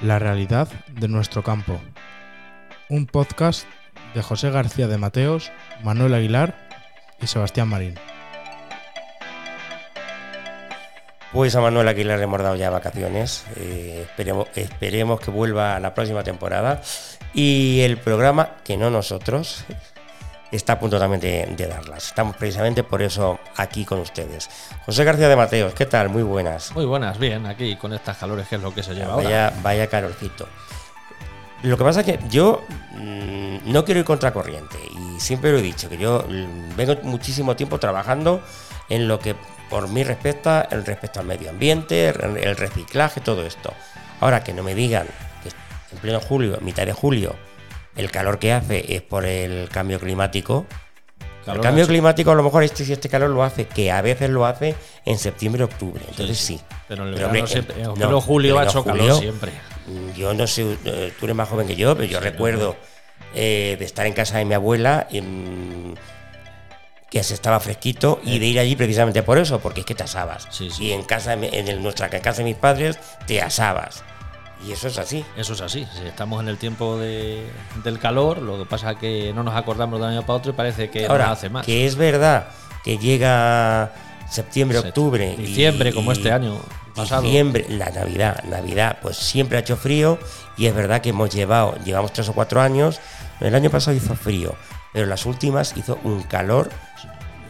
La realidad de nuestro campo. Un podcast de José García de Mateos, Manuel Aguilar y Sebastián Marín. Pues a Manuel Aguilar le hemos dado ya vacaciones. eh, esperemos, esperemos que vuelva a la próxima temporada. Y el programa, que no nosotros, está a punto también de, de darlas. Estamos precisamente por eso aquí con ustedes. José García de Mateos, ¿qué tal? Muy buenas. Muy buenas, bien, aquí con estas calores que es lo que se lleva ahora. Vaya, vaya calorcito. Lo que pasa es que yo mm, no quiero ir contracorriente y siempre lo he dicho, que yo mm, vengo muchísimo tiempo trabajando en lo que por mí respecta, el respecto al medio ambiente, el el reciclaje, todo esto. Ahora que no me digan que en pleno julio, mitad de julio, el calor que hace es por el cambio climático. Calor el cambio hace- climático a lo mejor este, si este calor lo hace, que a veces lo hace en septiembre, octubre. Entonces sí. Pero en el Pero, verano hombre, siempre, en- en no, pleno julio ha hecho julio, calor siempre. Yo no sé, eh, tú eres más joven que yo, pero yo Sí, recuerdo eh, de estar en casa de mi abuela, que se estaba fresquito, y de ir allí precisamente por eso, porque es que te asabas. Sí, sí. Y en casa, en el- nuestra en casa de mis padres, te asabas. Y eso es así. Eso es así, sí, estamos en el tiempo de- del calor, lo que pasa es que no nos acordamos de un año para otro y parece que Ahora, nos hace más. que es verdad que llega septiembre, Se- octubre. y- diciembre, como este año pasado. Diciembre, la Navidad, Navidad, pues siempre ha hecho frío y es verdad que hemos llevado, llevamos tres o cuatro años. El año pasado hizo frío, pero las últimas hizo un calor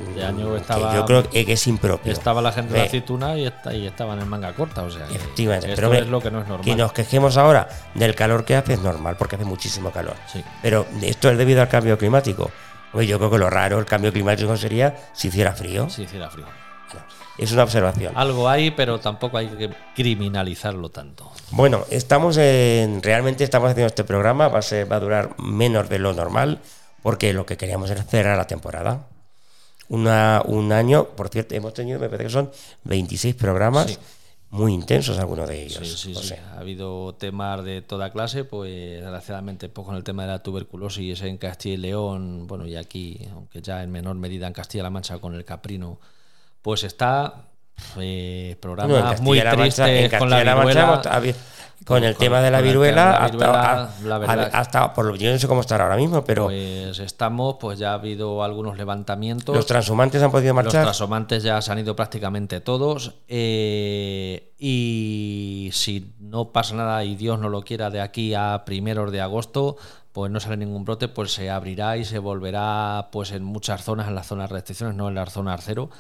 Este año mm, estaba- yo creo que es impropio. Estaba la gente de la aceituna y, está, y estaban en manga corta, o sea, Efectivamente, esto pero es lo que no es normal. Que nos quejemos ahora del calor que hace es normal, porque hace muchísimo calor. Sí. Pero esto es debido al cambio climático. Hombre, yo creo que lo raro, el cambio climático sería si hiciera frío. Si hiciera frío. Es una observación. Algo hay, pero tampoco hay que criminalizarlo tanto. Bueno, estamos en. Realmente estamos haciendo este programa, va a, ser, va a durar menos de lo normal, porque lo que queríamos era cerrar la temporada. Una, un año, por cierto, hemos tenido, me parece que son 26 programas, Sí. muy intensos algunos de ellos. Sí, sí, o sí. Ha habido temas de toda clase, pues desgraciadamente pues, con el tema de la tuberculosis en Castilla y León, bueno, y aquí, aunque ya en menor medida en Castilla-La Mancha con el caprino, pues está eh, programas muy Mancha- tristes con la Mancha viruela. con el con- tema de la viruela, la hasta, viruela, ha- la ha- verdad- hasta- por lo, yo no sé cómo estará ahora mismo, pero Pues estamos, pues ya ha habido algunos levantamientos. los transhumantes han podido Los marchar. transamantes ya se han ido prácticamente todos. eh, y si no pasa nada y Dios no lo quiera de aquí a primeros de agosto, pues no sale ningún brote, pues se abrirá y se volverá pues en muchas zonas, en las zonas de restricciones, no en las zonas cero,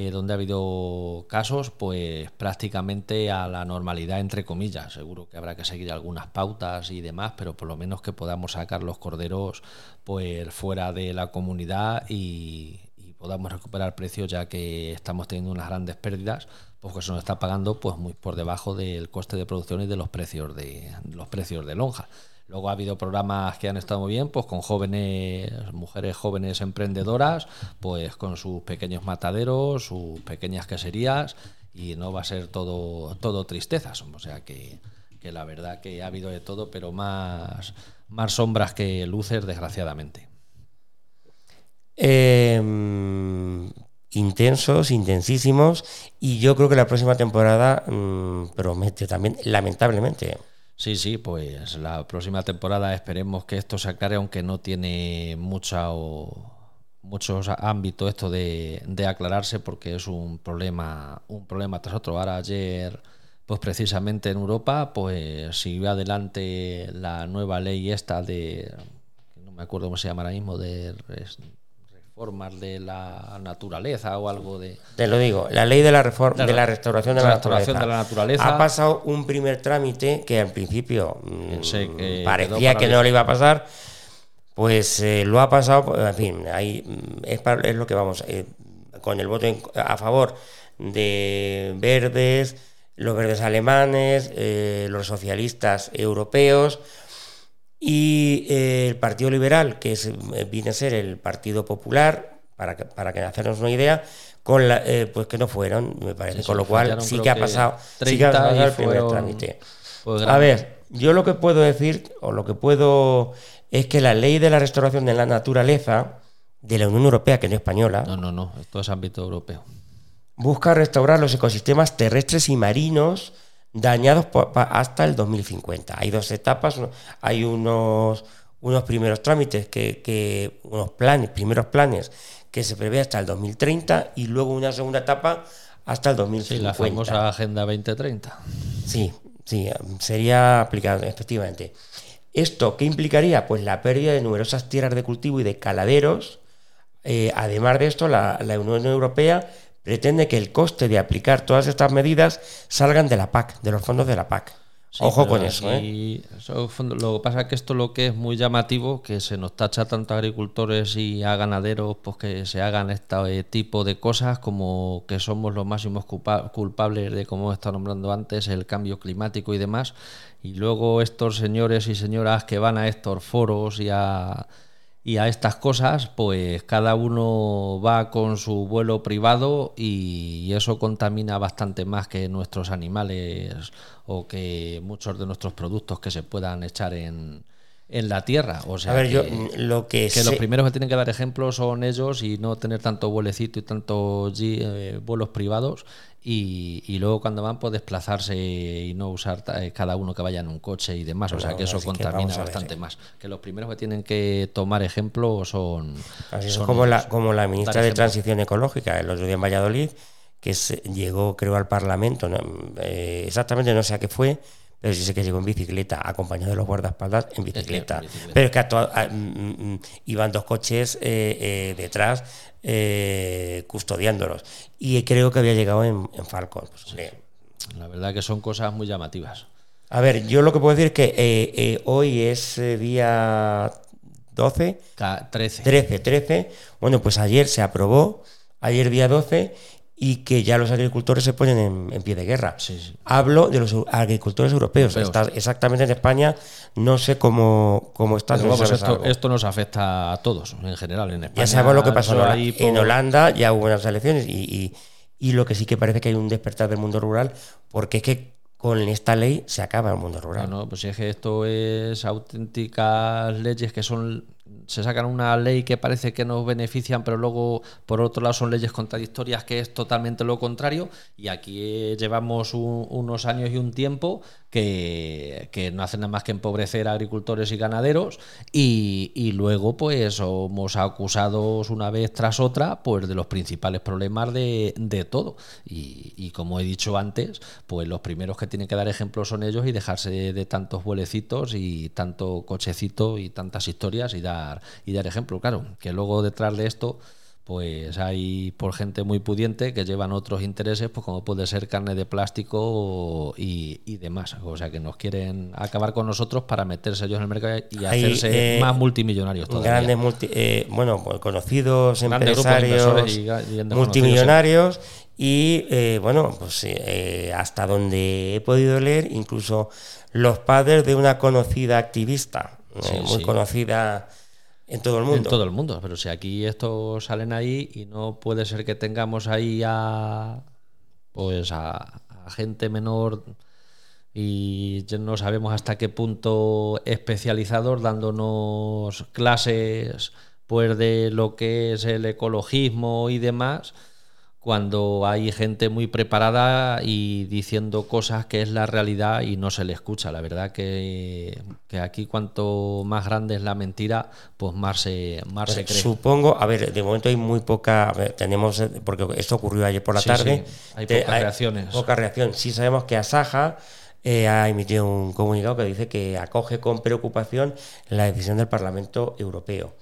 eh, donde ha habido casos, pues prácticamente a la normalidad, entre comillas. Seguro que habrá que seguir algunas pautas y demás, pero por lo menos que podamos sacar los corderos pues fuera de la comunidad y, podamos recuperar precios ya que estamos teniendo unas grandes pérdidas porque se nos está pagando pues muy por debajo del coste de producción y de los precios de los precios de lonja. Luego ha habido programas que han estado muy bien, pues con jóvenes, mujeres jóvenes emprendedoras, pues con sus pequeños mataderos, sus pequeñas queserías, y no va a ser todo, todo tristezas. O sea que, que la verdad que ha habido de todo, pero más, más sombras que luces, desgraciadamente. Eh, intensos, intensísimos, y yo creo que la próxima temporada mm, promete también, lamentablemente. Sí, sí, pues la próxima temporada esperemos que esto se aclare, aunque no tiene mucha o muchos ámbitos esto de, de aclararse porque es un problema, un problema tras otro. Ahora ayer, pues precisamente en Europa, pues siguió adelante la nueva ley esta de no me acuerdo cómo se llama ahora mismo, de reformas de la naturaleza o algo de Te lo digo, la ley de la reforma, De la restauración de, la, restauración naturaleza. de la naturaleza. Ha pasado un primer trámite que al principio mm, Pensé que parecía que no le iba a pasar, pues eh, lo ha pasado, en fin, ahí mm, es, pa- es lo que vamos, eh, con el voto en- a favor de verdes, los verdes alemanes, eh, los socialistas europeos y eh, el Partido Liberal, que es, eh, viene a ser el Partido Popular, para que, para que hacernos una idea, con la, eh, pues que no fueron, me parece, Sí, con lo cual sí que ha pasado, sí que ha 30 pasado y el primer trámite. pues, A ver, yo lo que puedo decir, o lo que puedo, es que la ley de la restauración de la naturaleza de la Unión Europea, que no es española, No, no, no, esto es ámbito europeo. busca restaurar los ecosistemas terrestres y marinos dañados hasta el 2050. Hay dos etapas, hay unos, unos primeros trámites, que, que- unos planes, primeros planes que se prevé hasta el 2030 y luego una segunda etapa hasta el Sí, 2050. la famosa Agenda 2030. Sí, sí, sería aplicado, efectivamente. ¿Esto qué implicaría? Pues la pérdida de numerosas tierras de cultivo y de caladeros. Eh, además de esto, la, la Unión Europea pretende que el coste de aplicar todas estas medidas salgan de la PAC, de los fondos de la PAC. Sí, Ojo con eso, ¿eh? Lo que pasa es que esto lo que es muy llamativo, que se nos tacha tanto a agricultores y a ganaderos, pues que se hagan este tipo de cosas como que somos los máximos culpa- culpables de, como estado nombrando antes, el cambio climático y demás. Y luego estos señores y señoras que van a estos foros y a, y a estas cosas, pues cada uno va con su vuelo privado y eso contamina bastante más que nuestros animales o que muchos de nuestros productos que se puedan echar en, en la tierra. O sea, A ver, que, yo mm, lo que, que los primeros que tienen que dar ejemplo son ellos y no tener tanto vuelecito y tanto vuelos privados. Y, y luego cuando van, pues desplazarse y no usar eh, cada uno que vaya en un coche y demás. o sea que eso que contamina ver, bastante eh. más. Que los primeros que tienen que tomar ejemplo son. Así es son como la, como la ministra de. Transición Ecológica, el otro día en Valladolid, que se- llegó, creo, al Parlamento, ¿no? Eh, exactamente no sé a qué fue, pero sí sé que llegó en bicicleta, acompañado de los guardaespaldas en bicicleta. en bicicleta. Pero es que a to- a- mm, mm, iban dos coches eh, eh, detrás eh, custodiándolos. Y creo que había llegado en, en Falcon. Pues, La verdad que son cosas muy llamativas. A ver, yo lo que puedo decir es que hoy es día 12. Ca- 13. 13, 13. Bueno, pues ayer se aprobó, ayer día 12, y que ya los agricultores se ponen en, en pie de guerra. Sí, sí. Hablo de los agricultores europeos. Está exactamente en España, no sé cómo, cómo está. Pero no vamos, esto, esto nos afecta a todos en general en España. ya sabemos lo que pasó en, eso Hola- ahí en Holanda, ya hubo unas elecciones, y, y- y lo que sí que parece que hay un despertar del mundo rural, porque es que con esta ley se acaba el mundo rural. No, no, pues es que esto es auténticas leyes que son se sacan una ley que parece que nos benefician, pero luego por otro lado son leyes contradictorias que es totalmente lo contrario. Y aquí eh, llevamos un- unos años y un tiempo que, que no hacen nada más que empobrecer a agricultores y ganaderos y, y luego pues somos acusados una vez tras otra pues de los principales problemas de, de todo. Y, y como he dicho antes, pues los primeros que tienen que dar ejemplo son ellos y dejarse de, de tantos vuelecitos y tanto cochecito y tantas historias y dar, y dar ejemplo. Claro, que luego detrás de esto pues hay por gente muy pudiente que llevan otros intereses, pues como puede ser carne de plástico y, y demás. O sea que nos quieren acabar con nosotros para meterse ellos en el mercado y Hay, hacerse eh, más multimillonarios todavía. Grandes multi- eh, bueno, pues, conocidos Grandes empresarios, y y multimillonarios y eh, bueno, pues hasta donde he podido leer, incluso los padres de una conocida activista, Sí, muy sí. conocida en todo el En mundo. todo el mundo, pero si aquí estos salen ahí y no puede ser que tengamos ahí a pues a, a gente menor y no sabemos hasta qué punto especializados dándonos clases pues de lo que es el ecologismo y demás cuando hay gente muy preparada y diciendo cosas que es la realidad y no se le escucha. La verdad que, que aquí cuanto más grande es la mentira, pues más se, más se Pues, cree. Supongo, a ver, de momento hay muy poca, ver, tenemos, eh, porque esto ocurrió ayer por la Sí, tarde. sí, hay te- pocas reacciones. Poca reacción. Sí sabemos que Asaja eh, ha emitido un comunicado que dice que acoge con preocupación la decisión del Parlamento Europeo.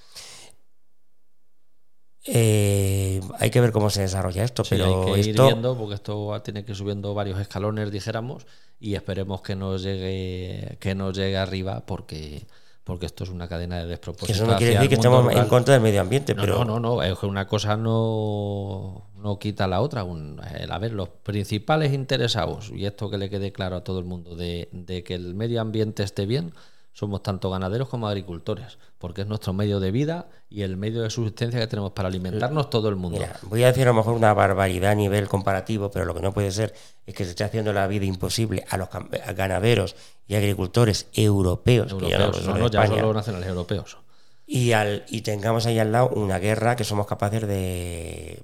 Eh, hay que ver cómo se desarrolla esto, Sí, pero hay que ir esto viendo porque esto tiene que ir subiendo varios escalones, dijéramos, y esperemos que nos llegue, que nos llegue arriba porque, porque esto es una cadena de despropósitos. eso no quiere decir que estemos en contra del medio ambiente, No, pero no, no, no, es que una cosa no, no quita la otra. Un- el- a ver, los principales interesados, y esto que le quede claro a todo el mundo, de, de que el medio ambiente esté bien, somos tanto ganaderos como agricultores, porque es nuestro medio de vida y el medio de subsistencia que tenemos para alimentarnos todo el mundo. Mira, voy a decir a lo mejor una barbaridad a nivel comparativo, pero lo que no puede ser es que se esté haciendo la vida imposible a los a ganaderos y agricultores europeos, que ya no europeos, no, no, ya solo nacionales europeos. y, al, y tengamos ahí al lado una guerra que somos capaces de,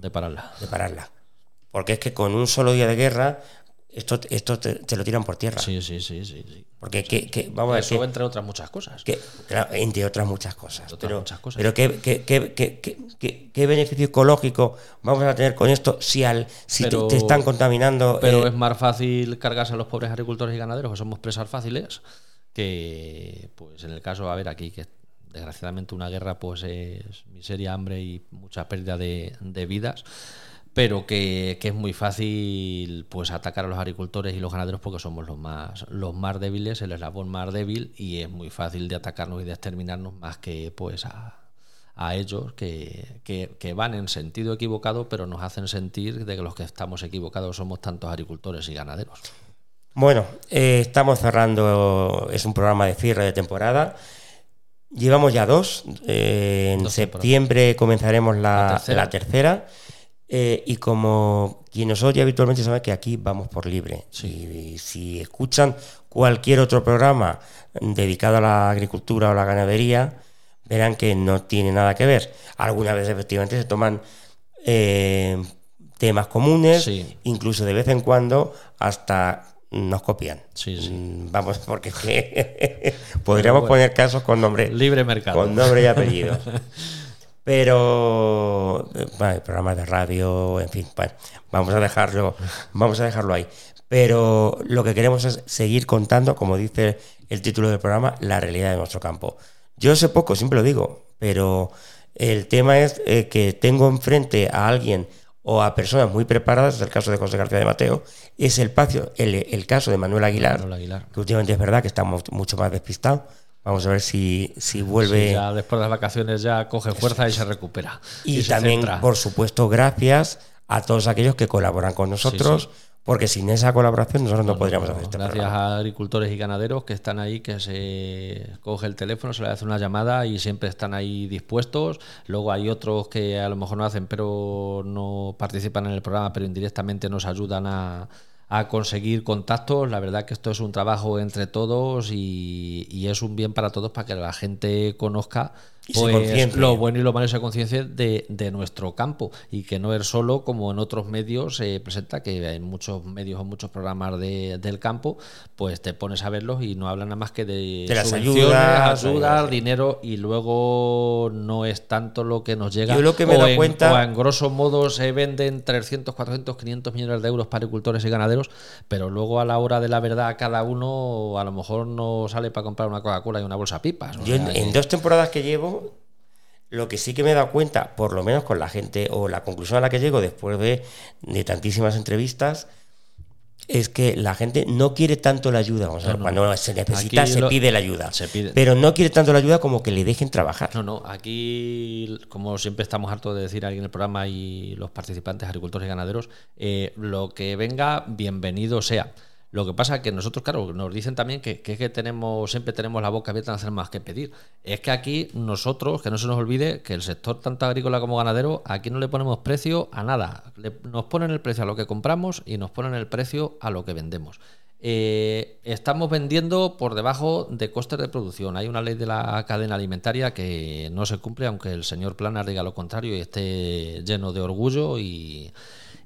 De pararla. de pararla. Porque es que con un solo día de guerra esto, esto te, te lo tiran por tierra. Sí, sí, sí, sí. sí. Porque, que, que- vamos a ver, entre otras muchas cosas. que, claro, entre otras muchas cosas. Otras pero, muchas cosas. pero ¿qué, qué, qué- qué- beneficio ecológico vamos a tener con esto si, al, si te, están contaminando? Pero eh, es más fácil cargarse a los pobres agricultores y ganaderos, que somos presas fáciles, que pues en el caso, a ver, aquí que desgraciadamente una guerra pues es miseria, hambre y mucha pérdida de, de vidas, pero que, que es muy fácil pues atacar a los agricultores y los ganaderos porque somos los más los más débiles, el eslabón más débil y es muy fácil de atacarnos y de exterminarnos más que pues a, a ellos que, que- que van en sentido equivocado, pero nos hacen sentir de que los que estamos equivocados somos tantos agricultores y ganaderos. Bueno, eh, estamos cerrando, es un programa de cierre de temporada. Llevamos ya dos. eh, en Dos septiembre comenzaremos la, La tercera. la tercera. Eh, y como quien nos oye habitualmente sabe que aquí vamos por libre. Y, si escuchan cualquier otro programa dedicado a la agricultura o la ganadería, verán que no tiene nada que ver. Algunas veces efectivamente se toman eh, temas comunes, Sí. incluso de vez en cuando hasta nos copian. Sí, sí. Mm, Vamos, porque podríamos bueno. poner casos con nombre, Libre mercado. con nombre y apellido. Pero bueno, hay programas de radio, en fin, bueno, vamos a dejarlo, vamos a dejarlo ahí. Pero lo que queremos es seguir contando, como dice el título del programa, la realidad de nuestro campo. Yo sé poco, siempre lo digo, pero el tema es eh, que tengo enfrente a alguien o a personas muy preparadas, es el caso de José García de Mateo, es el, pacio- el, el caso de Manuel Aguilar, Manuel Aguilar. que últimamente es verdad que estamos mucho más despistados. Vamos a ver si, si vuelve. Sí, ya después de las vacaciones ya coge fuerza y se recupera. Y, se también, centra. por supuesto, gracias a todos aquellos que colaboran con nosotros, porque sin esa colaboración nosotros no, podríamos hacer este Gracias programa. a agricultores y ganaderos que están ahí, que se coge el teléfono, se le hace una llamada y siempre están ahí dispuestos. Luego hay otros que a lo mejor no hacen, pero no participan en el programa, pero indirectamente nos ayudan a, a conseguir contactos. La verdad que esto es un trabajo entre todos y, y es un bien para todos para que la gente conozca Y pues, lo bueno y lo malo y se conciencia de, de nuestro campo y que no es solo como en otros medios se presenta que en muchos medios o muchos programas de- del campo pues te pones a verlos y no hablan nada más que de, De las ayudas, ayudas, sí. dinero y luego no es tanto lo que nos llega Yo lo que me o, en, cuenta- o en grosso modo se venden 300, 400, 500 millones de euros para agricultores y ganaderos pero luego a la hora de la verdad cada uno a lo mejor no sale para comprar una Coca-Cola y una bolsa pipas Yo en, sea en que- dos temporadas que llevo, lo que sí que me he dado cuenta, por lo menos con la gente, o la conclusión a la que llego después de, de tantísimas entrevistas, es que la gente no quiere tanto la ayuda. O sea, cuando se necesita, Aquí se lo- pide la ayuda. se pide. Pero no quiere tanto la ayuda como que le dejen trabajar. No, no, aquí, como siempre estamos hartos de decir aquí en el programa y los participantes, agricultores y ganaderos, eh, lo que venga, bienvenido sea. Lo que pasa es que nosotros, claro, nos dicen también que, que es que tenemos, siempre tenemos la boca abierta en hacer más que pedir. Es que aquí nosotros, que no se nos olvide que el sector tanto agrícola como ganadero, aquí no le ponemos precio a nada. Nos ponen el precio a lo que compramos y nos ponen el precio a lo que vendemos. Eh, estamos vendiendo por debajo de costes de producción. Hay una ley de la cadena alimentaria que no se cumple, aunque el señor Plana diga lo contrario y esté lleno de orgullo y,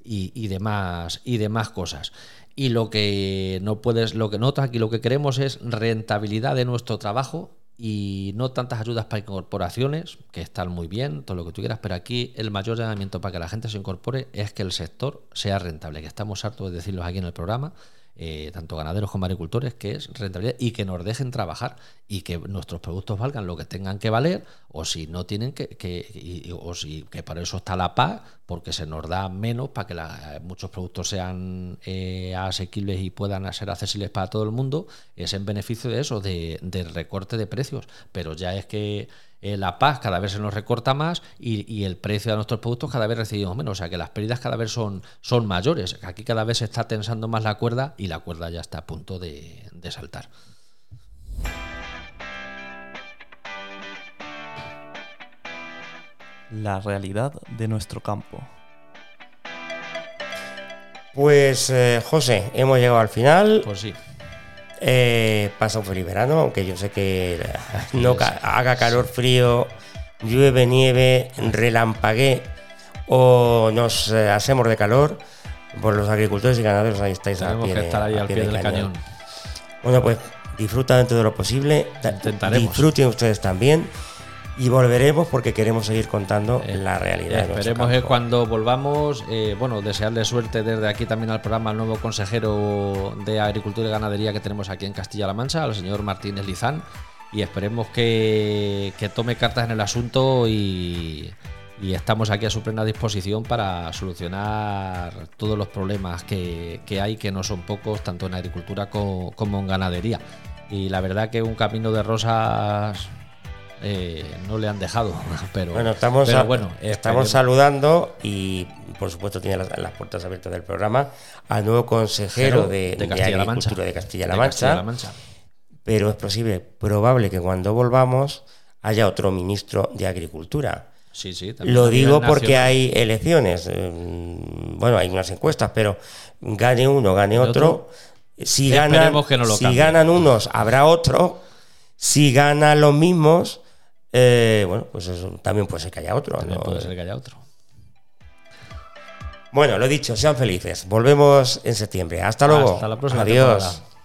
y demás y demás cosas. Y lo que no puedes, lo que nosotros aquí lo que queremos es rentabilidad de nuestro trabajo y no tantas ayudas para incorporaciones, que están muy bien, todo lo que tú quieras, pero aquí el mayor llamamiento para que la gente se incorpore es que el sector sea rentable, que estamos hartos de decirlos aquí en el programa, eh, tanto ganaderos como agricultores, que es rentabilidad y que nos dejen trabajar y que nuestros productos valgan lo que tengan que valer o si no tienen que, que- y- o si que para eso está la PAC, porque se nos da menos para que la- muchos productos sean eh, asequibles y puedan ser accesibles para todo el mundo, es en beneficio de eso, de, recorte de precios. Pero ya es que eh, la paz cada vez se nos recorta más y, el precio de nuestros productos cada vez recibimos menos. O sea que las pérdidas cada vez son, son mayores. Aquí cada vez se está tensando más la cuerda y la cuerda ya está a punto de saltar. La realidad de nuestro campo. Pues, eh, José, hemos llegado al final. Pues sí. Eh, pasa un feliz verano, aunque yo sé que no ca- haga calor, frío, llueve, nieve, relampague o nos eh, hacemos de calor. por los agricultores y ganaderos, ahí estáis al pie, que estar ahí al pie del cañón. Bueno, pues disfruta dentro de lo posible. Intentaremos. Disfruten ustedes también. Y volveremos porque queremos seguir contando Eh, la realidad. Esperemos que cuando volvamos, eh, bueno, desearle suerte desde aquí también al programa al nuevo consejero de Agricultura y Ganadería que tenemos aquí en Castilla-La Mancha, al señor Martínez Lizán, y esperemos que, que tome cartas en el asunto y, y estamos aquí a su plena disposición para solucionar todos los problemas que, que hay, que no son pocos, tanto en agricultura co- como en ganadería. Y la verdad que un camino de rosas eh, no le han dejado, pero Bueno, estamos, pero bueno, estamos esperemos. saludando y por supuesto tiene las, las puertas abiertas del programa al nuevo consejero de, de de Castilla-La Mancha. Agricultura de Castilla-La Mancha, pero es posible, probable que cuando volvamos haya otro ministro de Agricultura. Sí, sí. también Lo digo porque hay elecciones. eh, Bueno, hay unas encuestas, pero gane uno, gane ¿De otro. Si, ganan, Esperemos que no lo si cambie. ganan unos, habrá otro. Si ganan los mismos, eh, bueno, pues eso también puede ser que haya otro. También ¿no? puede ser que haya otro. Bueno, lo dicho, sean felices. Volvemos en septiembre. Hasta luego. Hasta la próxima Adiós. temporada.